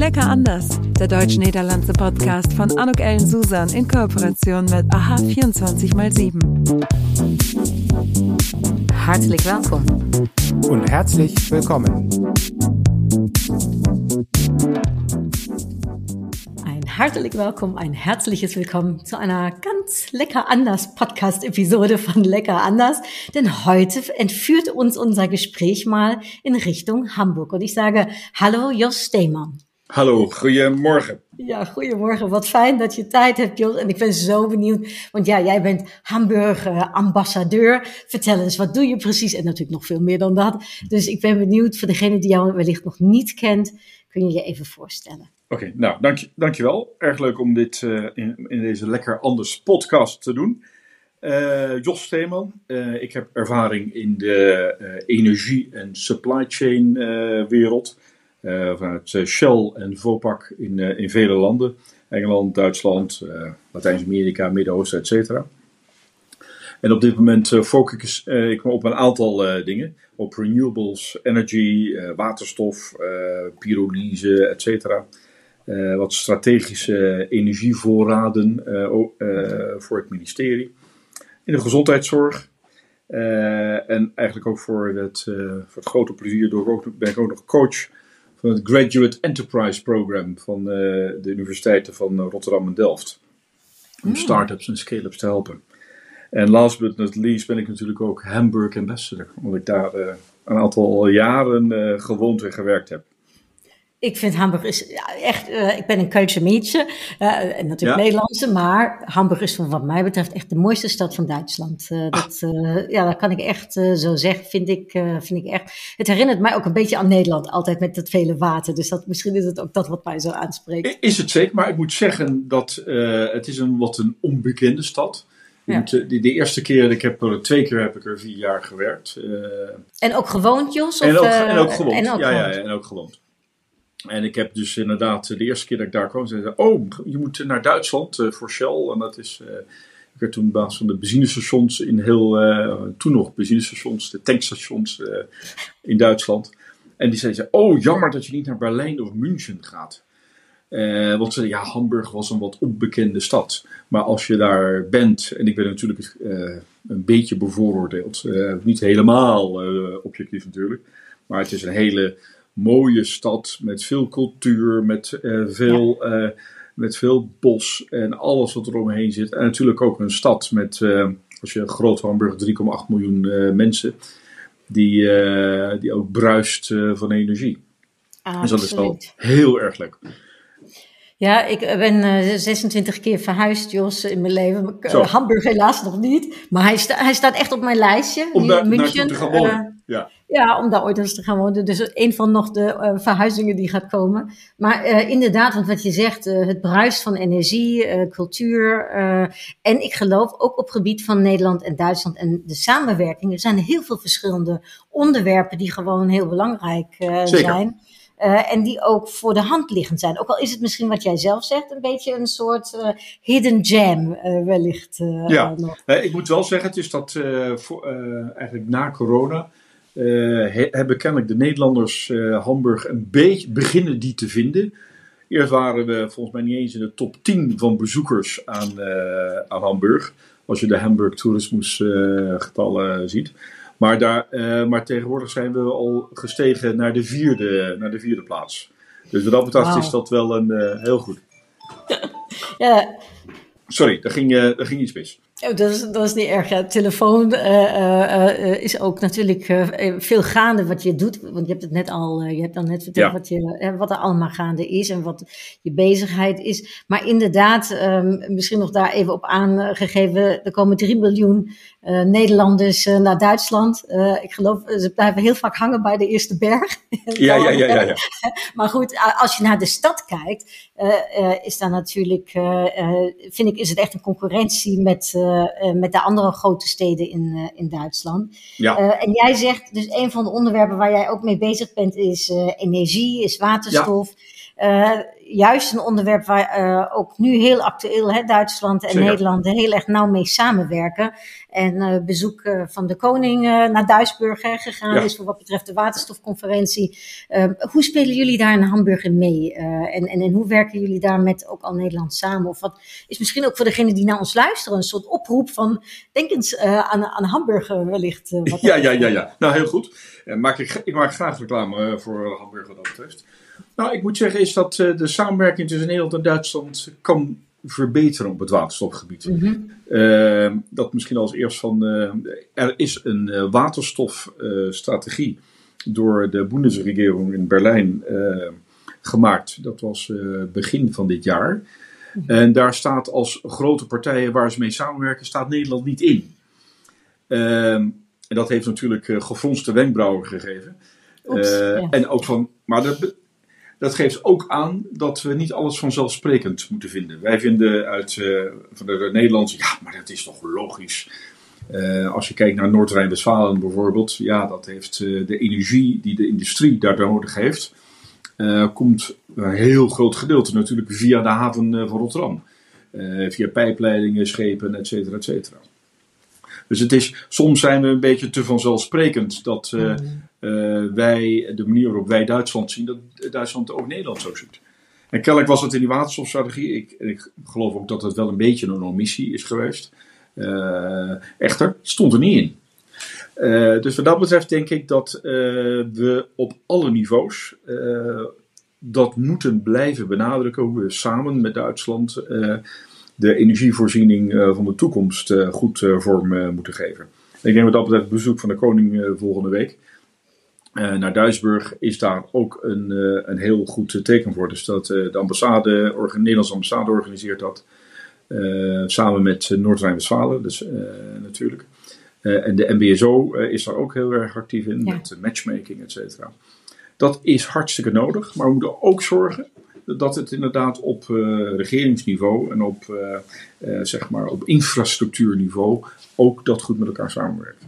Lecker anders, der deutsch-niederlandse Podcast von Anuk Ellen Susan in Kooperation mit AHA 24x7. Hartelijk welkom. Und herzlich willkommen. Ein hartelijk welkom, ein herzliches Willkommen zu einer ganz lecker anders Podcast-Episode von Lecker anders. Denn heute entführt uns unser Gespräch mal in Richtung Hamburg. Und ich sage Hallo Jos Steeman. Hallo, goedemorgen. Ja, goedemorgen. Wat fijn dat je tijd hebt, Jos. En ik ben zo benieuwd. Want ja, jij bent Hamburg-ambassadeur. Vertel eens, wat doe je precies? En natuurlijk nog veel meer dan dat. Dus ik ben benieuwd, voor degene die jou wellicht nog niet kent, kun je je even voorstellen. Oké, nou, dank, je, dankjewel. Erg leuk om dit uh, in, in, deze Lekker Anders podcast te doen. Uh, Jos Steeman, uh, ik heb ervaring in de energie- en supply chain wereld. Uh, vanuit Shell en Vopak in, uh, in vele landen. Engeland, Duitsland, uh, Latijns-Amerika, Midden-Oosten, et cetera. En op dit moment focus ik me op een aantal dingen. Op renewables, energy, waterstof, pyrolyse, et cetera. wat strategische energievoorraden voor het ministerie. In de gezondheidszorg. en eigenlijk ook voor het, voor het grote plezier door ook, ben ik ook nog coach van het Graduate Enterprise Program van uh, de universiteiten van uh, Rotterdam en Delft. Om mm. start-ups en scale-ups te helpen. En last but not least ben ik natuurlijk ook Hamburg Ambassador, omdat ik daar uh, een aantal jaren gewoond en gewerkt heb. Ik vind Hamburg is echt, uh, ik ben een Keulse Mietje, uh, natuurlijk ja. Nederlandse, maar Hamburg is wat mij betreft echt de mooiste stad van Duitsland. Uh, dat, ja, dat kan ik echt zo zeggen, vind ik, vind ik echt. Het herinnert mij ook een beetje aan Nederland, altijd met dat vele water. Dus dat, misschien is het ook dat wat mij zo aanspreekt. Is het zeker, maar ik moet zeggen dat het is een wat een onbekende stad. Ja. De, de, eerste keer, ik heb er twee keer heb ik er vier jaar gewerkt. en ook gewoond, Jos? Of, en, ook, en ook gewoond, en ook ja, gewoond. ja, en ook gewoond. En ik heb dus inderdaad de eerste keer dat ik daar kwam, zei oh, je moet naar Duitsland uh, voor Shell. En dat is, ik werd toen baas van de benzinestations in heel, toen nog benzinestations, de tankstations in Duitsland. En die zeiden, oh, jammer dat je niet naar Berlijn of München gaat. want ze ja, Hamburg was een wat onbekende stad. Maar als je daar bent, en ik ben natuurlijk een beetje bevooroordeeld, niet helemaal objectief natuurlijk, maar het is een hele mooie stad met veel cultuur, met, uh, veel, ja. uh, met veel bos en alles wat er omheen zit. En natuurlijk ook een stad met, uh, als je groot Hamburg, 3,8 miljoen mensen, die, die ook bruist van energie. Ah, dus dat is wel heel erg leuk. Ja, ik ben uh, 26 keer verhuisd, Jos, in mijn leven. Hamburg helaas nog niet. Maar hij, sta, hij staat echt op mijn lijstje. Om daar naartoe te gaan wonen. Ja. ja, om daar ooit eens te gaan wonen. Dus een van nog de verhuizingen die gaat komen. Maar inderdaad, want wat je zegt, het bruist van energie, cultuur. en ik geloof ook op gebied van Nederland en Duitsland en de samenwerking. Er zijn heel veel verschillende onderwerpen die gewoon heel belangrijk zijn. Uh, en die ook voor de hand liggend zijn. Ook al is het misschien wat jij zelf zegt, een beetje een soort uh, hidden gem uh, wellicht. ja, ik moet wel zeggen, het is dat voor, eigenlijk na corona he, hebben kennelijk de Nederlanders Hamburg een beetje beginnen die te vinden. Eerst waren we volgens mij niet eens in de top 10 van bezoekers aan, aan Hamburg. Als je de Hamburg Tourismus getallen ziet. Maar, daar, uh, maar tegenwoordig zijn we al gestegen naar de vierde, naar de vierde plaats. Dus wat dat betreft wow. is dat wel een uh, heel goed. ja. Sorry, daar ging, uh, daar ging iets mis. Oh, dat, is, dat is niet erg. Ja. Telefoon uh, is ook natuurlijk veel gaande wat je doet. Want je hebt het net al, je hebt dan net verteld ja. wat, je, wat er allemaal gaande is en wat je bezigheid is. Maar inderdaad, um, misschien nog daar even op aangegeven, er komen 3 miljoen uh, Nederlanders uh, naar Duitsland. Uh, ik geloof, ze blijven heel vaak hangen bij de eerste berg. ja, ja, ja, ja, ja. maar goed, als je naar de stad kijkt, is daar natuurlijk, vind ik, is het echt een concurrentie met, met de andere grote steden in, in Duitsland. Ja. en jij zegt, dus een van de onderwerpen waar jij ook mee bezig bent, is energie, is waterstof. Ja. Juist een onderwerp waar ook nu heel actueel, hè, Duitsland en Nederland heel erg nauw mee samenwerken. En bezoek van de koning naar Duisburg hè, gegaan is voor wat betreft de waterstofconferentie. hoe spelen jullie daar in Hamburg in mee? en, en, en hoe werken jullie daar met ook al Nederland samen? Of wat is misschien ook voor degenen die naar ons luisteren een soort oproep van denk eens aan, aan Hamburg wellicht. Wat ja, ja, ja, ja. Nou, heel goed. maak ik, ik maak graag reclame voor Hamburg wat dat betreft. Nou, ik moet zeggen is dat de samenwerking tussen Nederland en Duitsland kan verbeteren op het waterstofgebied. Mm dat misschien als eerst van, er is een waterstofstrategie door de Bundesregierung in Berlijn gemaakt. Dat was begin van dit jaar. Mhm. En daar staat als grote partijen waar ze mee samenwerken, staat Nederland niet in. Ehm, en dat heeft natuurlijk gefronste wenkbrauwen gegeven. Uh, En ook van, maar dat, dat geeft ook aan dat we niet alles vanzelfsprekend moeten vinden. Wij vinden uit uh, van de, de Nederlandse, ja, maar dat is toch logisch. als je kijkt naar Noord-Rijn-Westfalen bijvoorbeeld, ja, dat heeft de energie die de industrie daar nodig heeft, komt een heel groot gedeelte natuurlijk via de haven van Rotterdam. via pijpleidingen, schepen, et cetera, et cetera. Dus het is, soms zijn we een beetje te vanzelfsprekend dat uh, uh, wij, de manier waarop wij Duitsland zien, dat Duitsland ook Nederland zo ziet. En kennelijk was het in die waterstofstrategie, ik, ik geloof ook dat het wel een beetje een omissie is geweest. Uh, echter, stond er niet in. dus wat dat betreft denk ik dat we op alle niveaus dat moeten blijven benadrukken, hoe we samen met Duitsland de energievoorziening eh, van de toekomst eh, goed eh, vorm moeten geven. Ik denk dat dat betreft het bezoek van de koning volgende week naar Duisburg is daar ook een, een heel goed teken voor. Dus dat de ambassade, de Nederlandse ambassade organiseert dat. samen met Noord-Rijn-Westfalen, dus natuurlijk. en de MBSO is daar ook heel erg actief in, met matchmaking, et cetera. Dat is hartstikke nodig, maar we moeten ook zorgen dat het inderdaad op uh, regeringsniveau en op, uh, uh, zeg maar op infrastructuurniveau ook dat goed met elkaar samenwerkt.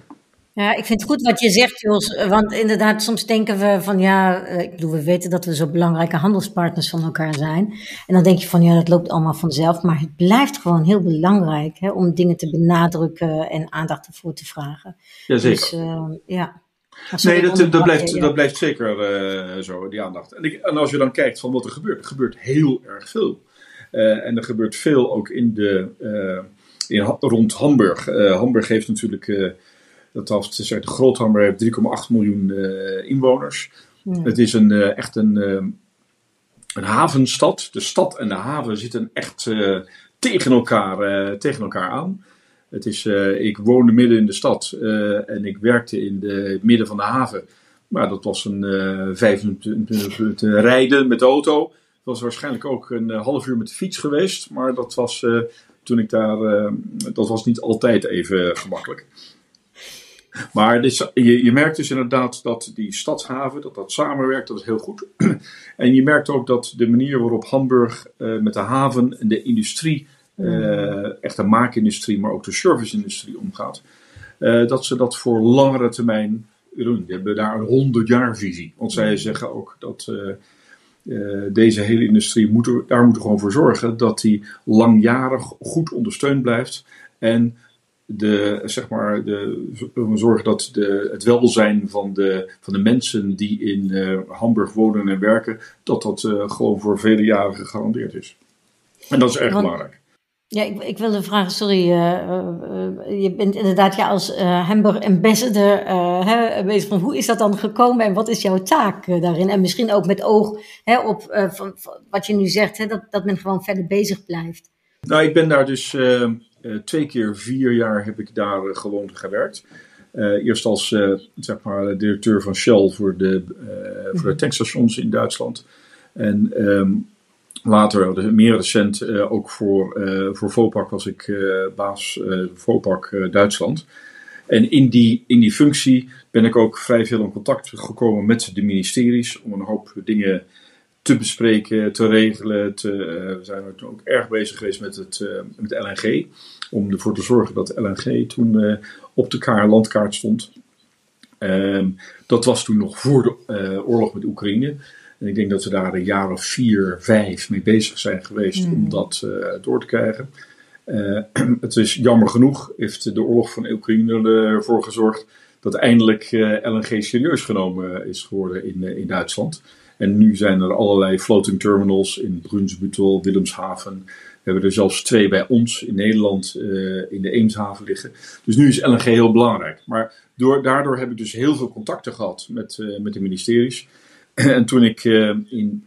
Ja, ik vind het goed wat je zegt, Jos. Want inderdaad, soms denken we van ja, ik bedoel, we weten dat we zo belangrijke handelspartners van elkaar zijn. En dan denk je van ja, dat loopt allemaal vanzelf. Maar het blijft gewoon heel belangrijk hè, om dingen te benadrukken en aandacht ervoor te vragen. Jazeker. Dus, ja nee, dat, dat, blijft, dat blijft zeker uh, zo, die aandacht. En, ik, en, als je dan kijkt van wat er gebeurt, er gebeurt heel erg veel. Uh, en er gebeurt veel ook in de, uh, in, rond Hamburg. Hamburg heeft natuurlijk, dat was, de Groot Hamburg heeft 3,8 miljoen inwoners. Ja. Het is een, echt een, een havenstad. De stad en de haven zitten echt tegen, elkaar, tegen elkaar aan. Het is, uh, ik woonde midden in de stad uh, en ik werkte in de midden van de haven. Maar dat was een uh, vijf minuten rijden met de auto. Het was waarschijnlijk ook een half uur met de fiets geweest. Maar dat was toen ik daar. dat was niet altijd even gemakkelijk. Maar je, je, merkt dus inderdaad dat die stadshaven, dat dat samenwerkt, dat is heel goed. en je merkt ook dat de manier waarop Hamburg met de haven en de industrie uh, echt de maakindustrie, maar ook de serviceindustrie omgaat. Uh, dat ze dat voor langere termijn doen. Die hebben daar een 100 jaar visie. Want zij zeggen ook dat uh, deze hele industrie, moet daar moeten we gewoon voor zorgen dat die langjarig goed ondersteund blijft. En de, zeg maar, de, zorgen dat de, het welzijn van de, van de mensen die in Hamburg wonen en werken, dat dat gewoon voor vele jaren gegarandeerd is. En dat is erg belangrijk. Ja, ik, ik wilde vragen, sorry, uh, uh, je bent inderdaad ja, als uh, Hamburg ambassador hè, bezig van hoe is dat dan gekomen en wat is jouw taak daarin? En misschien ook met oog hè, op van, van, wat je nu zegt, hè, dat, dat men gewoon verder bezig blijft. Nou, ik ben daar dus twee keer vier jaar heb ik daar gewoon gewerkt. eerst als zeg maar, directeur van Shell voor de, voor de mhm. tankstations in Duitsland. En um, Later, meer recent, uh, ook voor, uh, voor Vopak was ik uh, baas Vopak Duitsland. En in die, in die functie ben ik ook vrij veel in contact gekomen met de ministeries om een hoop dingen te bespreken, te regelen. Te, we zijn ook erg bezig geweest met het, met LNG. Om ervoor te zorgen dat LNG toen op de kaart, landkaart stond. Ehm, dat was toen nog voor de oorlog met Oekraïne. En ik denk dat we daar een jaar of vier, vijf mee bezig zijn geweest om dat door te krijgen. het is jammer genoeg, heeft de oorlog van Oekraïne ervoor gezorgd dat eindelijk LNG serieus genomen is geworden in, in Duitsland. En nu zijn er allerlei floating terminals in Brunsbüttel, Wilhelmshaven. We hebben er zelfs twee bij ons in Nederland uh, in de Eemshaven liggen. Dus nu is LNG heel belangrijk. Maar door, daardoor heb ik dus heel veel contacten gehad met, uh, met de ministeries. en toen ik uh, in,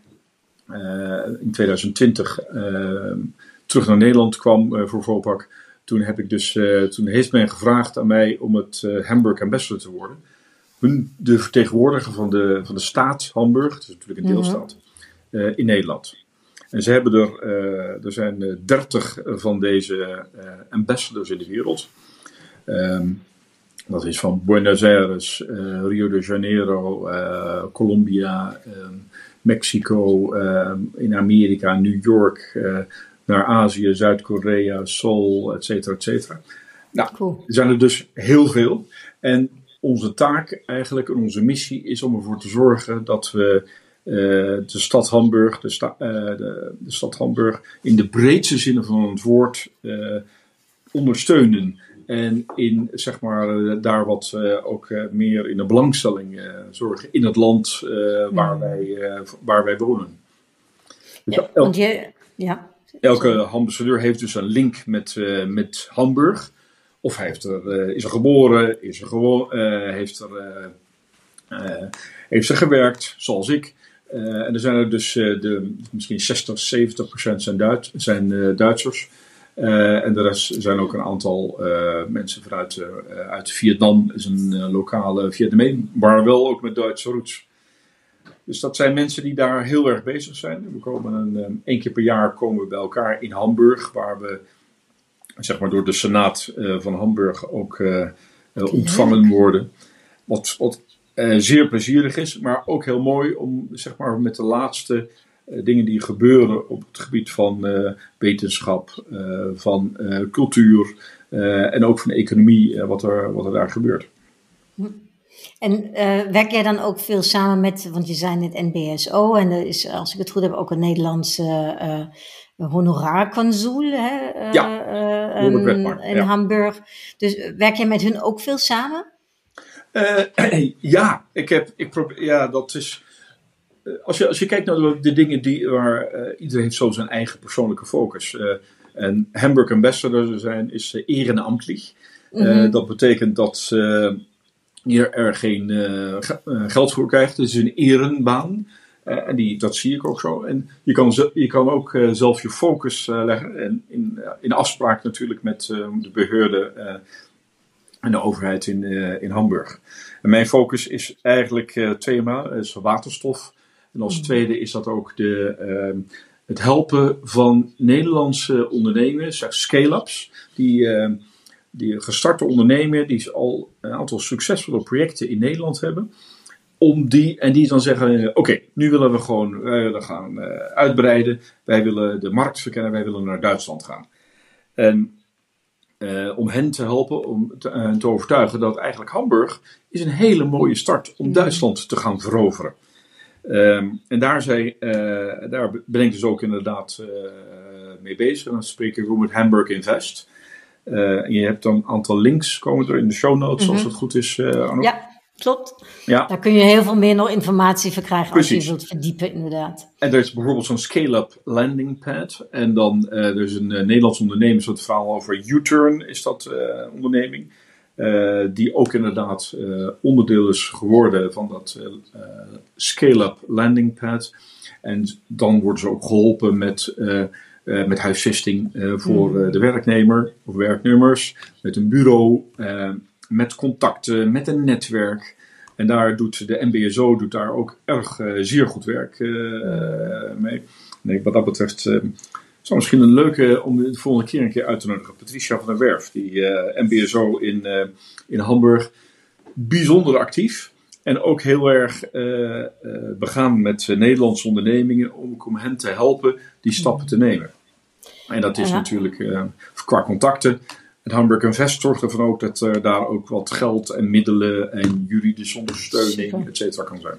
in 2020 terug naar Nederland kwam voor Vopak, toen, heb ik dus, toen heeft men gevraagd aan mij om het Hamburg Ambassador te worden de vertegenwoordiger van de, van de staat Hamburg, dat is natuurlijk een deelstaat, uh, in Nederland. En ze hebben er, uh, er zijn dertig van deze uh, ambassadors in de wereld. Um, dat is van Buenos Aires, Rio de Janeiro, Colombia, um, Mexico, in Amerika, New York, naar Azië, Zuid-Korea, Seoul, et cetera, et cetera. Nou, cool. er zijn er dus heel veel. En onze taak eigenlijk en onze missie is om ervoor te zorgen dat we uh, de stad Hamburg, de, sta, uh, de, de, stad Hamburg in de breedste zin van het woord uh, ondersteunen. En in, zeg maar, daar wat ook meer in de belangstelling zorgen in het land waar, wij, waar wij wonen. Dus ja, want je, ja. Elke ambassadeur heeft dus een link met, met Hamburg. Of hij heeft er, is er geboren, is er gewo heeft, er, heeft er gewerkt, zoals ik. en er zijn er dus de, misschien 60, 70 procent zijn, Duit, zijn Duitsers. En de rest zijn ook een aantal mensen vanuit uit Vietnam. is een lokale Vietnameen, maar wel ook met Duitse roots. Dus dat zijn mensen die daar heel erg bezig zijn. We komen een, één keer per jaar komen we bij elkaar in Hamburg, waar we zeg maar door de Senaat uh, van Hamburg ook uh, ontvangen worden. Wat, wat zeer plezierig is, maar ook heel mooi om zeg maar, met de laatste dingen die gebeuren op het gebied van wetenschap, van cultuur en ook van economie, wat, er, wat er daar gebeurt. Hm. En werk jij dan ook veel samen met, want je zei net NBSO en er is, als ik het goed heb, ook een Nederlandse hè, uh, ja, uh, in Hamburg. Dus werk jij met hun ook veel samen? Uh, ja, ik heb, ik probeer, ja, dat is. Als je, als je kijkt naar de, de dingen die, waar iedereen heeft zo zijn eigen persoonlijke focus. en Hamburg Ambassador zijn is ehrenamtlich. Mm -hmm. dat betekent dat je er geen geld voor krijgt. Het is een erenbaan. Uh, en die, dat zie ik ook zo. En je kan, je kan ook uh, zelf je focus uh, leggen. En in, in afspraak natuurlijk met de beheerder en de overheid in, in Hamburg. En mijn focus is eigenlijk tweemaal: is waterstof. En als tweede is dat ook de, ehm, het helpen van Nederlandse ondernemers, scale-ups, die, ehm, die gestarte ondernemen, die al een aantal succesvolle projecten in Nederland hebben om die, en die dan zeggen: Oké, nu willen we gewoon wij willen gaan uh, uitbreiden. Wij willen de markt verkennen. Wij willen naar Duitsland gaan. En uh, om hen te helpen, om te, uh, te, overtuigen dat eigenlijk Hamburg is een hele mooie start om Duitsland te gaan veroveren. Um, en daar, zij, daar ben ik dus ook inderdaad mee bezig. En dan spreek ik ook met Hamburg Invest. en je hebt dan een aantal links komen er in de show notes, mm -hmm. als het goed is, Arno. Ja. Klopt. Ja. Daar kun je heel veel meer nog informatie verkrijgen Precies. als je wilt verdiepen, inderdaad. En er is bijvoorbeeld zo'n scale-up landing pad. En dan er is een Nederlands ondernemer, zo'n verhaal over U-Turn is dat uh, onderneming. die ook inderdaad onderdeel is geworden van dat scale-up landing pad. En dan worden ze ook geholpen met, met huisvesting voor mm. de werknemer of werknemers. Met een bureau met contacten, met een netwerk. En daar doet de MBSO doet daar ook erg zeer goed werk uh, mee. Nee, wat dat betreft zou misschien een leuke om de volgende keer een keer uit te nodigen. Patricia van der Werf, die MBSO in, in Hamburg, bijzonder actief. En ook heel erg begaan met Nederlandse ondernemingen om, om hen te helpen die stappen te nemen. En dat is natuurlijk qua contacten het Hamburg Invest zorgt ervan ook dat daar ook wat geld en middelen en juridische ondersteuning, et cetera, kan zijn.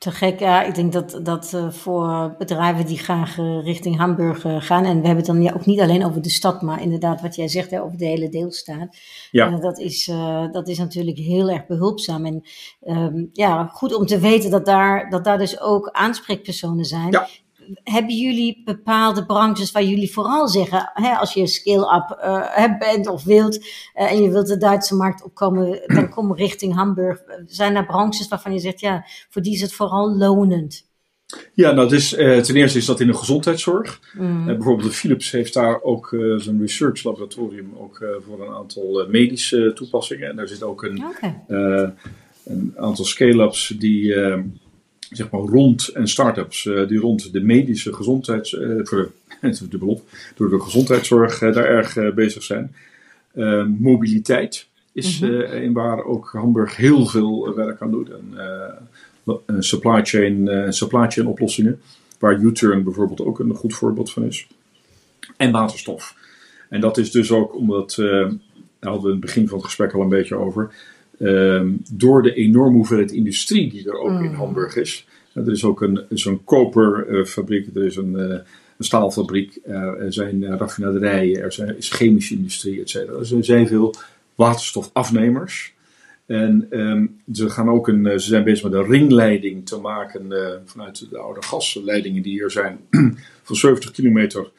Te gek, ja. Ik denk dat, dat uh, voor bedrijven die graag uh, richting Hamburg uh, gaan, en we hebben het dan ja, ook niet alleen over de stad, maar inderdaad wat jij zegt hè, over de hele deelstaat. Ja. dat, is, dat is natuurlijk heel erg behulpzaam. En um, ja, goed om te weten dat daar, dat daar dus ook aanspreekpersonen zijn. Ja hebben jullie bepaalde branches waar jullie vooral zeggen, hè, als je scale-up uh, bent of wilt uh, en je wilt de Duitse markt opkomen, dan kom richting Hamburg. Zijn er branches waarvan je zegt, ja, voor die is het vooral lonend? Ja, nou, dus, uh, ten eerste is dat in de gezondheidszorg. Mm. bijvoorbeeld Philips heeft daar ook zo'n research laboratorium ook, voor een aantal medische toepassingen. En daar zit ook een, okay. een aantal scale-ups die zeg maar rond en start-ups uh, die rond de medische gezondheids, voor de, door de gezondheidszorg uh, daar erg bezig zijn. mobiliteit is mm in waar ook Hamburg heel veel werk aan doet. En, supply, chain, supply chain oplossingen, waar U-turn bijvoorbeeld ook een goed voorbeeld van is. En waterstof. En dat is dus ook omdat, daar hadden we in het begin van het gesprek al een beetje over, Ehm, door de enorme hoeveelheid industrie die er ook in mm. Hamburg is. er is ook een, zo'n koperfabriek, er is een, uh, een staalfabriek, er zijn raffinaderijen, er zijn, is chemische industrie, etc. Er zijn veel waterstofafnemers. En ehm, ze, gaan ook een, ze zijn bezig met een ringleiding te maken vanuit de oude gasleidingen die hier zijn, van 70 kilometer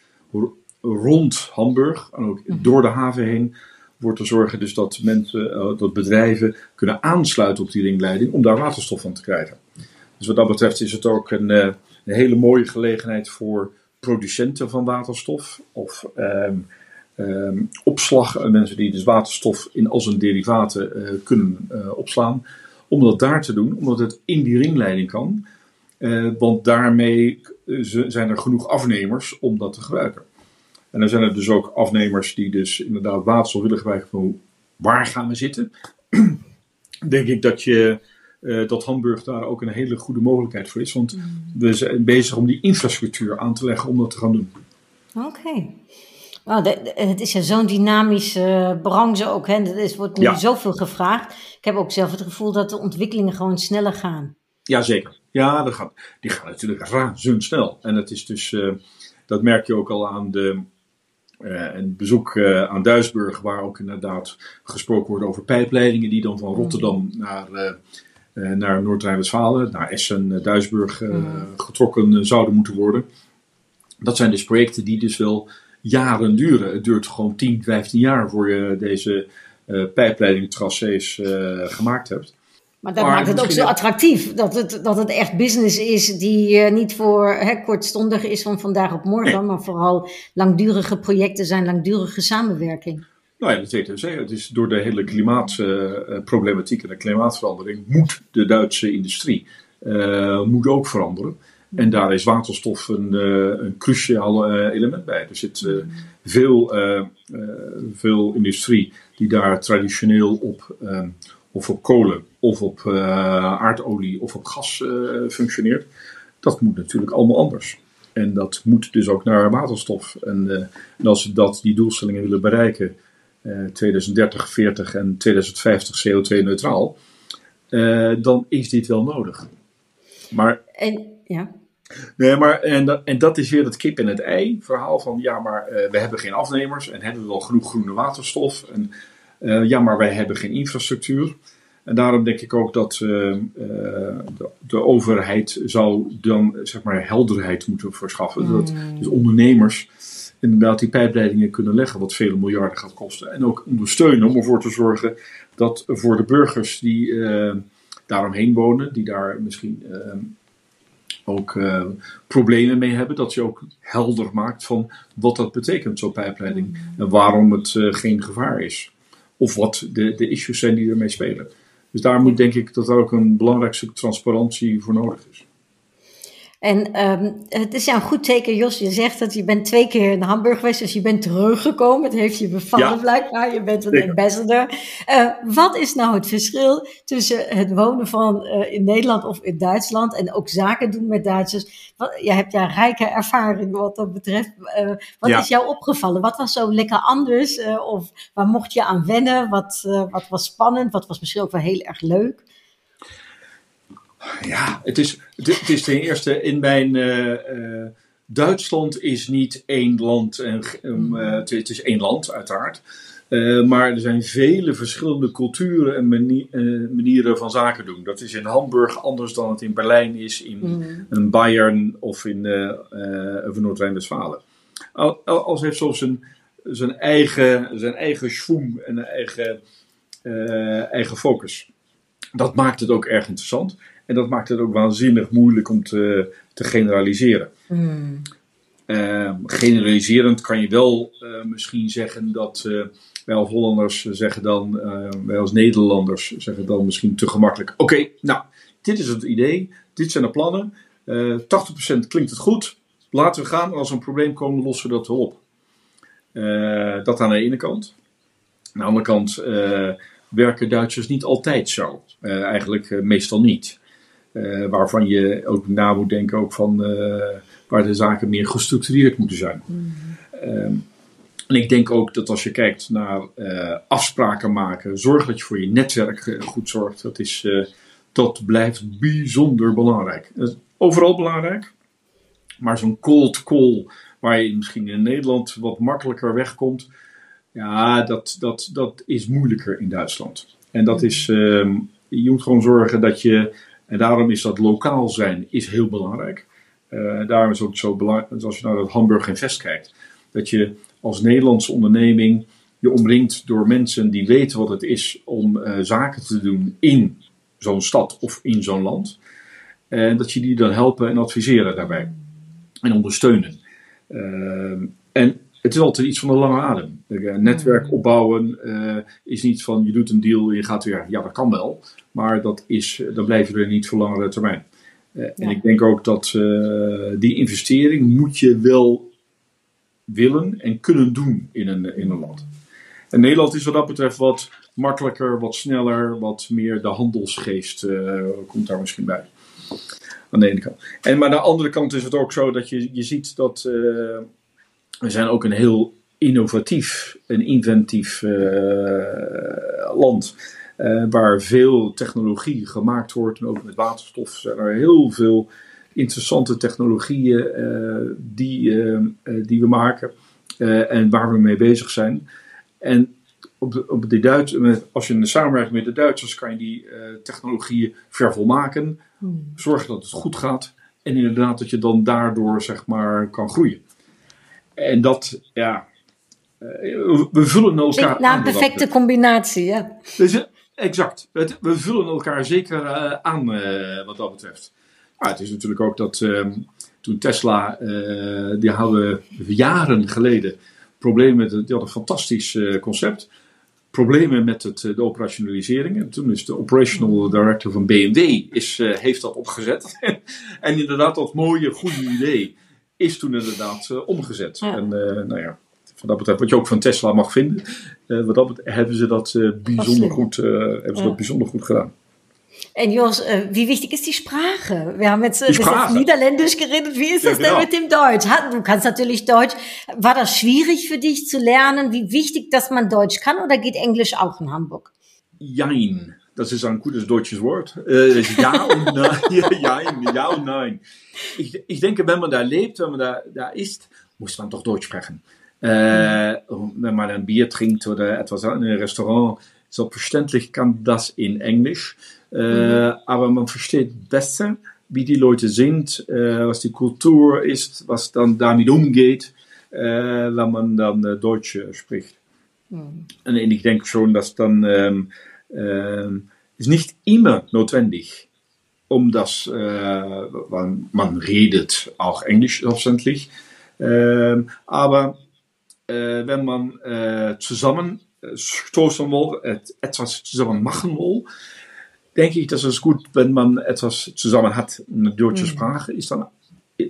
rond Hamburg en ook mm. door de haven heen voor te zorgen dus dat mensen, uh, dat bedrijven kunnen aansluiten op die ringleiding om daar waterstof van te krijgen. Dus wat dat betreft is het ook een, uh, een hele mooie gelegenheid voor producenten van waterstof of um, um, opslag, uh, mensen die dus waterstof in als een derivaten kunnen opslaan, om dat daar te doen, omdat het in die ringleiding kan. want daarmee zijn er genoeg afnemers om dat te gebruiken. En dan zijn er dus ook afnemers die dus inderdaad waterstof willen gebruiken van waar gaan we zitten. Denk ik dat, je, uh, dat Hamburg daar ook een hele goede mogelijkheid voor is. Want mm. we zijn bezig om die infrastructuur aan te leggen om dat te gaan doen. Oké. Okay. het is ja zo'n dynamische branche ook. Hè? Er is, wordt nu ja. zoveel gevraagd. Ik heb ook zelf het gevoel dat de ontwikkelingen gewoon sneller gaan. Jazeker. Ja, dat gaat, die gaan natuurlijk razendsnel. En het is dus, uh, dat merk je ook al aan de, uh, een bezoek uh, aan Duisburg, waar ook inderdaad gesproken wordt over pijpleidingen die dan van Rotterdam mm. naar, uh, naar Noord-Rijn-Westfalen, naar Essen, Duisburg mm. getrokken zouden moeten worden. Dat zijn dus projecten die dus wel jaren duren. Het duurt gewoon 10, 15 jaar voor je deze pijpleidingtracés gemaakt hebt. Maar dat maakt het ook zo attractief. Dat het, dat het echt business is die uh, niet voor hè, kortstondig is van vandaag op morgen. Maar vooral langdurige projecten zijn, langdurige samenwerking. Nou ja, dat weten we zeker. Het is door de hele klimaatproblematiek en de klimaatverandering moet de Duitse industrie uh, moet ook veranderen. En daar is waterstof een, een cruciaal element bij. Er zit veel, veel industrie die daar traditioneel op of op kolen of op uh, aardolie of op gas uh, functioneert. Dat moet natuurlijk allemaal anders. En dat moet dus ook naar waterstof. En, uh, en als we dat, die doelstellingen willen bereiken, 2030, 40 en 2050 CO2-neutraal, dan is dit wel nodig. Maar. En, ja. Nee, maar en, dat, en dat is weer het kip en het ei verhaal van ja, maar we hebben geen afnemers en hebben we wel genoeg groene waterstof. En uh, ja, maar wij hebben geen infrastructuur. En daarom denk ik ook dat uh, de, de, overheid zou dan zeg maar helderheid moeten verschaffen. Mm. Dat dus ondernemers inderdaad die pijpleidingen kunnen leggen, wat vele miljarden gaat kosten. En ook ondersteunen om ervoor te zorgen dat voor de burgers die uh, daaromheen wonen, die daar misschien uh, ook uh, problemen mee hebben, dat je ook helder maakt van wat dat betekent, zo'n pijpleiding. Mm. En waarom het geen gevaar is of wat de, de issues zijn die ermee spelen. Dus daar moet denk ik dat er ook een belangrijkste transparantie voor nodig is. En um, het is ja een goed teken, Jos. Je zegt dat je bent twee keer in Hamburg geweest, dus je bent teruggekomen. Het heeft je bevallen ja. blijkbaar. Je bent een ambassador. Uh, wat is nou het verschil tussen het wonen van uh, in Nederland of in Duitsland en ook zaken doen met Duitsers? Wat, je hebt ja rijke ervaring wat dat betreft. Uh, wat ja. is jou opgevallen? Wat was zo lekker anders? of waar mocht je aan wennen? Wat, wat was spannend? Wat was misschien ook wel heel erg leuk? Ja, het is, het, is ten eerste in mijn. Uh, Duitsland is niet één land. En, um, het, is één land, uiteraard. Uh, maar er zijn vele verschillende culturen en manieren van zaken doen. Dat is in Hamburg anders dan het in Berlijn is, in, mm. Bayern of in, uh, Noord-Rijn-Westfalen. Als heeft zo zijn, zijn eigen, zijn eigen schwung en eigen, eigen focus. Dat maakt het ook erg interessant. En dat maakt het ook waanzinnig moeilijk om te, te generaliseren. Mm. generaliserend kan je wel uh, misschien zeggen dat uh, wij als Hollanders zeggen dan, uh, wij als Nederlanders zeggen dan misschien te gemakkelijk. Oké, nou, dit is het idee, dit zijn de plannen. 80% klinkt het goed, laten we gaan. En als er een probleem komt, lossen we dat op. dat aan de ene kant. Aan de andere kant werken Duitsers niet altijd zo. eigenlijk meestal niet. Uh, waarvan je ook na moet denken ook van uh, waar de zaken meer gestructureerd moeten zijn. Mm. Um, en ik denk ook dat als je kijkt naar uh, afspraken maken, zorg dat je voor je netwerk goed zorgt. Dat, is, dat blijft bijzonder belangrijk. overal belangrijk, maar zo'n cold call waar je misschien in Nederland wat makkelijker wegkomt, ja, dat, dat, dat is moeilijker in Duitsland. En dat is, ehm, je moet gewoon zorgen dat je en daarom is dat lokaal zijn is heel belangrijk. Uh, daarom is het ook zo belangrijk, als je naar het Hamburg Invest kijkt, dat je als Nederlandse onderneming je omringt door mensen die weten wat het is om uh, zaken te doen in zo'n stad of in zo'n land. En dat je die dan helpen en adviseren daarbij. En ondersteunen. Uh, en het is altijd iets van een lange adem. netwerk opbouwen uh, is niet van je doet een deal en je gaat weer. Ja, dat kan wel. Maar dat is, dan blijf je er niet voor langere termijn. Uh, En ik denk ook dat uh, die investering moet je wel willen en kunnen doen in een, in een land. En Nederland is wat dat betreft wat makkelijker, wat sneller, wat meer de handelsgeest komt daar misschien bij. Aan de ene kant. En, maar aan de andere kant is het ook zo dat je, je ziet dat we zijn ook een heel innovatief en inventief uh, land. Uh, waar veel technologie gemaakt wordt. En ook met waterstof zijn er heel veel interessante technologieën uh, die, die we maken. en waar we mee bezig zijn. En op, de, op de Duits, als je samenwerkt met de Duitsers, kan je die technologieën vervolmaken. Hmm. Zorgen dat het goed gaat. En inderdaad dat je dan daardoor zeg maar kan groeien. En dat, ja, eh, we vullen elkaar aan. een perfecte combinatie, ja. Dus, exact. We vullen elkaar zeker uh, aan uh, wat dat betreft. Maar het is natuurlijk ook dat uh, toen Tesla, die hadden jaren geleden problemen met het, die hadden een fantastisch concept. Problemen met het, de operationalisering. En toen is de operational director van BMW is, heeft dat opgezet. en inderdaad dat mooie, goede idee is toen inderdaad uh, omgezet. En uh, nou ja, van dat betreft, wat je ook van Tesla mag vinden, uh, wat dat betreft, hebben ze dat bijzonder goed, hebben ze dat bijzonder goed gedaan. En Jos, wie wichtig ist die Sprache? Wir haben jetzt, jetzt Niederländisch geredet. Wie ist das ja, genau. denn mit dem Deutsch? Du kannst natürlich Deutsch. War das schwierig für dich zu lernen? Wie wichtig, dass man Deutsch kann oder geht Englisch auch in Hamburg? Jein. Das ist ein gutes deutsches Wort. Äh, ja und nein. ja, ja und nein. Ich, ich denke, wenn man da lebt, wenn man da, da ist, muss man doch Deutsch sprechen. Äh, wenn man ein Bier trinkt oder etwas in einem Restaurant, selbstverständlich kann das in Englisch. Äh, mhm. Aber man versteht besser, wie die Leute sind, äh, was die Kultur ist, was dann damit umgeht, äh, wenn man dann äh, Deutsch spricht. Mhm. Und ich denke schon, dass dann ähm, ist nicht immer notwendig, um das, äh, man redet auch Englisch selbstverständlich, ähm, aber äh, wenn man äh, zusammen stoßen will, etwas zusammen machen will, denke ich, dass es gut, wenn man etwas zusammen hat. Eine deutsche Sprache ist dann,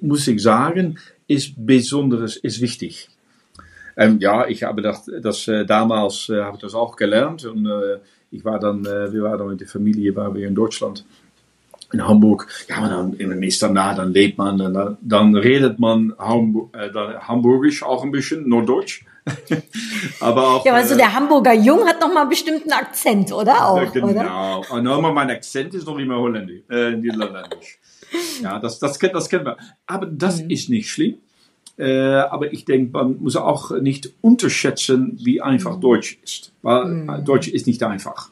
muss ich sagen, ist besonderes, ist wichtig. Ähm, ja, ich habe das, das damals habe ich das auch gelernt und ich war dann, äh, wir waren dann mit der Familie, waren wir in Deutschland in Hamburg, ja, maar dann in meestal na, dann lebt man, dann, dann redet man Hamburg, äh, Hamburgisch auch ein bisschen, Norddeutsch. aber auch, ja, also der Hamburger Jung hat noch mal einen bestimmten Akzent, oder auch? Ja, genau. Oder? Und aber mein Akzent ist noch immer holländisch, äh, niederländisch. ja, das, das, kennt, das kennen wir. Aber das ist nicht schlimm. Äh, aber ich denke, man muss auch nicht unterschätzen, wie einfach Deutsch ist. Weil äh, Deutsch ist nicht einfach.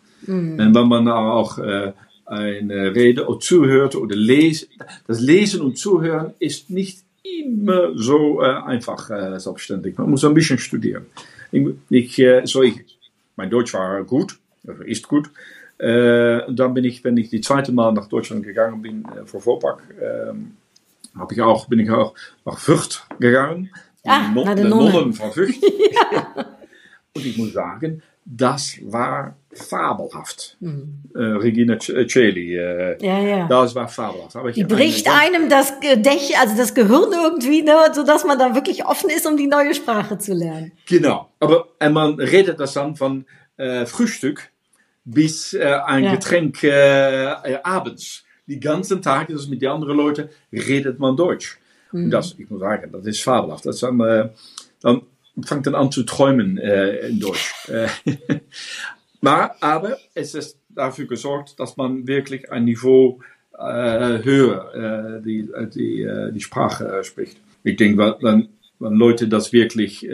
Und wenn man auch äh, eine Rede oder zuhört oder lesen, das Lesen und Zuhören ist nicht immer so äh, einfach äh, selbstständig. Man muss ein bisschen studieren. Ich, ich, äh, so ich, mein Deutsch war gut, also ist gut. Äh, dann bin ich, wenn ich die zweite Mal nach Deutschland gegangen bin, äh, für Vorpack, ähm, hab ich auch, bin ich auch nach Fürth gegangen. Ah, Die naar de de nonnen. nonnen van Fürth. Und ich muss sagen, das war fabelhaft. Äh, Regina C- Celi, äh, Ja, ja. das war fabelhaft. Die habe bricht eine- einem das Gedächt, also das Gehirn irgendwie, ne, sodass man da wirklich offen ist, um die neue Sprache zu lernen. Genau. Aber en man redet das dann von äh, Frühstück bis äh, ein Ja. Getränk äh, äh, abends. Die ganzen Tag, das ist mit den anderen Leuten, redet man Deutsch. Und das, ich muss sagen, das ist fabelhaft. Das dann, äh, dann fängt dann an zu träumen äh, in Deutsch. Äh, maar, aber es ist dafür gesorgt, dass man wirklich ein Niveau äh, höher äh, die, die, äh, die Sprache spricht. Ich denke, wenn, wenn Leute das wirklich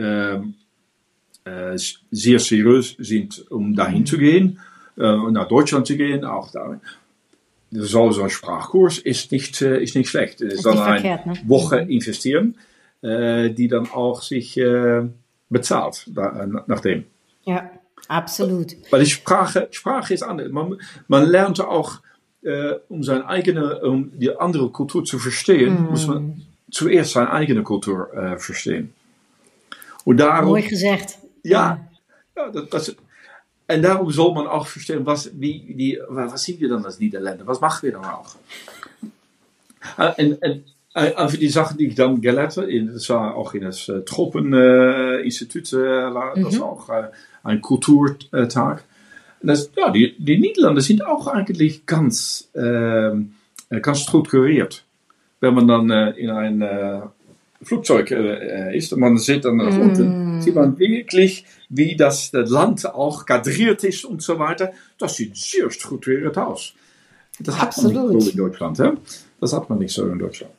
sehr seriös sind, um dahin zu gehen, nach Deutschland zu gehen, auch da. So, so ein Sprachkurs ist nicht, äh, ist nicht schlecht. Es ist Ist dann nicht eine verkehrt, ne? Woche investieren, äh, die dann auch sich bezahlt, nachdem. Ja, absolut. Weil die Sprache, Sprache ist anders. Man, man lernt auch, um seine eigene, um die andere Kultur zu verstehen, muss man zuerst seine eigene Kultur verstehen. Und daarom, Mooi gezegd. ja, ja dat, dat is- en daarom zal man auch verstehen, was, wie, die, was sind wir dann als Niederländer? Was machen wir dann auch? Äh, En, en, äh, over die Sachen, die ich dann gelernt habe, in, das war auch in das äh, Tropen-Institut, äh, la- das war auch äh, ein Kulturtag. Und das, ja, die, die Niederlande sind auch eigentlich ganz, äh, ganz strukturiert. Wenn man dann äh, in ein äh, Flugzeug äh, ist und man sieht dann nach unten, sieht man wirklich, wie das, Land auch kadriert ist und so weiter. Das sieht sehr strukturiert aus. Das hat man Absolut. nicht so in Deutschland. Hè? Das hat man nicht so in Deutschland.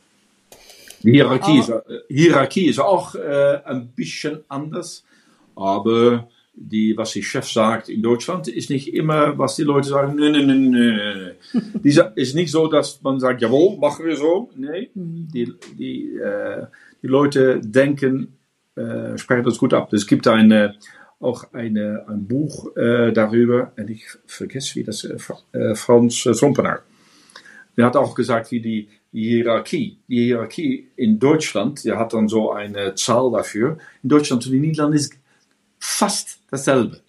Die Hierarchie, ist, äh, Hierarchie ist auch äh, ein bisschen anders, aber die, was die Chef sagt in Deutschland, ist nicht immer, was die Leute sagen, nee, nee, nee, nee. Die ist nicht so, dass man sagt, jawohl, machen wir so. Nee, die, die, äh, die Leute denken, äh, sprechen das gut ab. Es gibt eine, auch eine, ein Buch äh, darüber, und ich vergesse, wie das, äh, äh, Franz Trompenaar. Der hat auch gesagt, wie die Hierarchie, die Hierarchie in Deutschland, der hat dann so eine Zahl dafür. In Deutschland und in Niederland ist fast dasselbe.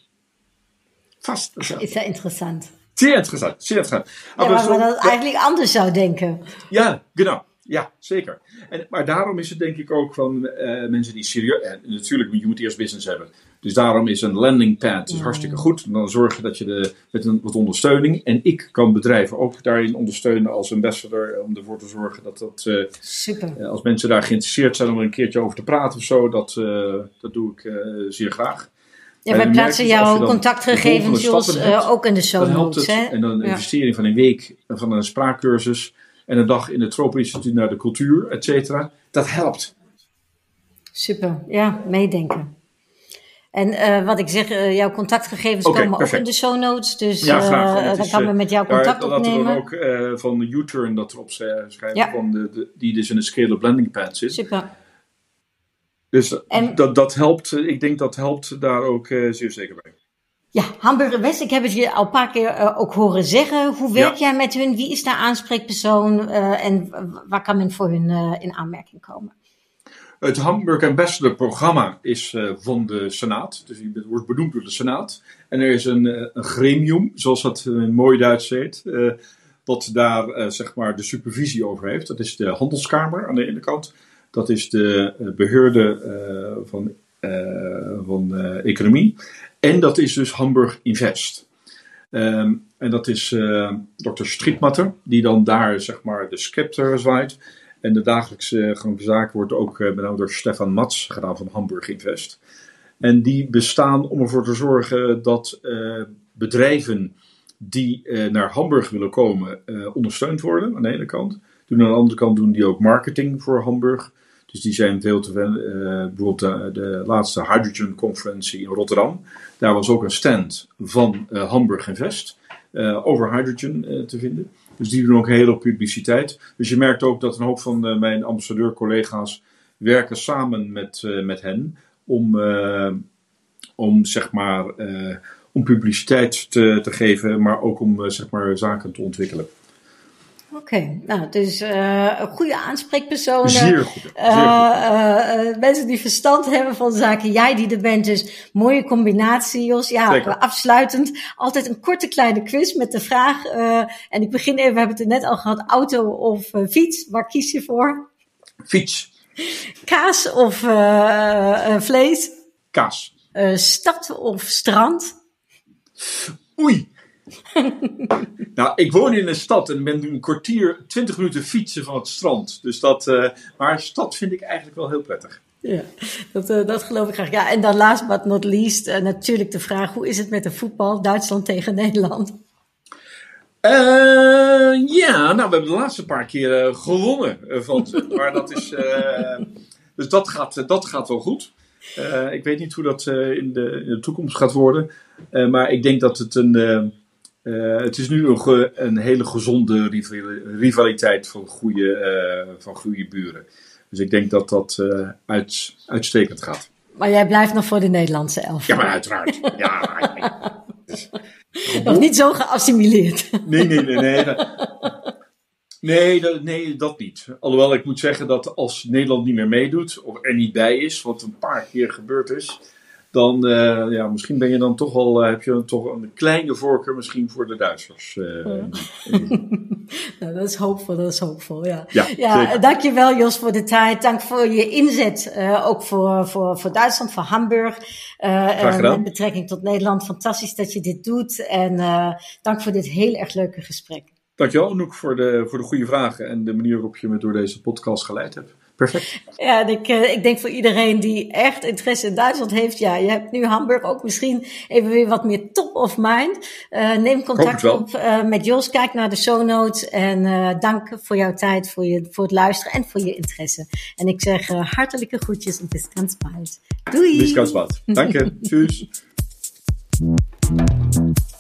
Fast dasselbe. Ist ja interessant. Sehr interessant, sehr interessant. Ja, Aber waar zo- we dat eigenlijk anders zou denken. ja, genau. Ja, zeker. En, maar daarom is het denk ik ook van eh, mensen die serieus... En natuurlijk, je moet eerst business hebben. Dus daarom is een landing pad is hartstikke goed. En dan zorg je dat je de, met een, wat ondersteuning... En ik kan bedrijven ook daarin ondersteunen als ambassador... om ervoor te zorgen dat dat... eh, Super. eh, als mensen daar geïnteresseerd zijn om er een keertje over te praten of zo... dat, eh, dat doe ik eh, zeer graag. Ja, wij plaatsen dus jouw contactgegevens, eh, hebt, ook in de show Dan helpt notes. En dan een Ja. investering van een week van een spraakcursus en een dag in het Tropeninstituut naar de cultuur, et cetera. Dat helpt. Super, ja, meedenken. En eh, wat ik zeg, eh, jouw contactgegevens Oké, komen ook in de show notes. Dus Ja, graag. eh, dan is, kan men met jou daar- contact Laten we opnemen. dan ook van de U-turn dat erop schrijven, Ja. van de, de- die dus in een scale blending pad zit. Super. Dus En- dat, dat helpt, ik denk dat helpt daar ook zeer zeker bij. Ja, Hamburger West, ik heb het je al een paar keer eh, ook horen zeggen. Hoe werk Ja. jij met hun? Wie is daar aanspreekpersoon? eh, en waar kan men voor hun eh, in aanmerking komen? Het Hamburg Ambassador programma is van de Senaat. Dus je wordt benoemd door de Senaat. En er is een, een gremium, zoals dat in mooi Duits heet, wat daar zeg maar de supervisie over heeft. Dat is de Handelskamer aan de ene kant. Dat is de eh, beheerde eh, van, van economie. En dat is dus Hamburg Invest. Eh, Ehm, en dat is uh, dokter Strietmatter, die dan daar zeg maar de scepter zwaait. En de dagelijkse gang zaken wordt ook uh, met name door Stefan Mats gedaan van Hamburg Invest. En die bestaan om ervoor te zorgen dat uh, bedrijven die naar Hamburg willen komen ondersteund worden aan de ene kant. Doen aan de andere kant doen die ook marketing voor Hamburg. Dus die zijn veel te uh, bijvoorbeeld de, laatste Hydrogen Conference in Rotterdam. Daar was ook een stand van uh, Hamburg Invest uh, over hydrogen te vinden. Dus die doen ook heel veel publiciteit. Dus je merkt ook dat een hoop van mijn ambassadeur-collega's werken samen met, met hen om, om zeg maar om publiciteit te, te geven, maar ook om zeg maar zaken te ontwikkelen. Oké, nou, dus uh, goede aanspreekpersonen. Zeer goed. Zeer uh, uh, mensen die verstand hebben van zaken. Jij die er bent, dus mooie combinatie, Jos. Ja, Zeker. afsluitend altijd een korte kleine quiz met de vraag. en ik begin even, we hebben het er net al gehad, auto of fiets. Waar kies je voor? Fiets. Kaas of vlees? Kaas. stad of strand? Oei. nou, ik woon in een stad en ben een kwartier, twintig minuten fietsen van het strand. Dus dat, uh, maar stad vind ik eigenlijk wel heel prettig. Ja, dat, uh, dat geloof ik graag. Ja, en dan last but not least uh, natuurlijk de vraag: hoe is het met de voetbal Duitsland tegen Nederland? ja, nou, we hebben de laatste paar keer gewonnen van ze. maar dat is. dus dat gaat, dat gaat wel goed. ik weet niet hoe dat in, de, in de toekomst gaat worden. maar ik denk dat het een uh, het is nu een, een, hele gezonde rivaliteit van goede, uh, van goede buren. Dus ik denk dat dat uh, uit, uitstekend gaat. Maar jij blijft nog voor de Nederlandse elf. Ja, maar uiteraard. ja, nog niet zo geassimileerd. Nee, nee, nee. Nee, nee, dat, nee, dat niet. Alhoewel ik moet zeggen dat als Nederland niet meer meedoet, of er niet bij is, wat een paar keer gebeurd is, dan uh, ja, misschien ben je dan toch al, uh, heb je toch een kleine voorkeur misschien voor de Duitsers. Uh, nou, dat is hoopvol, dat is hoopvol, ja. Ja, ja dankjewel Jos voor de tijd. Dank voor je inzet, ook voor, voor, voor Duitsland, voor Hamburg. met betrekking tot Nederland. Fantastisch dat je dit doet. En dank voor dit heel erg leuke gesprek. Dankjewel Anouk voor de, voor de goede vragen en de manier waarop je me door deze podcast geleid hebt. Perfect. Ja, en ik, uh, ik denk voor iedereen die echt interesse in Duitsland heeft, ja, je hebt nu Hamburg ook misschien even weer wat meer top of mind. Uh, neem contact op uh, met Jos, kijk naar de show notes en dank voor jouw tijd, voor, je, voor het luisteren en voor je interesse. En ik zeg hartelijke groetjes en bis ganz bald. Doei! Bis ganz bald. Danke. Tschüss.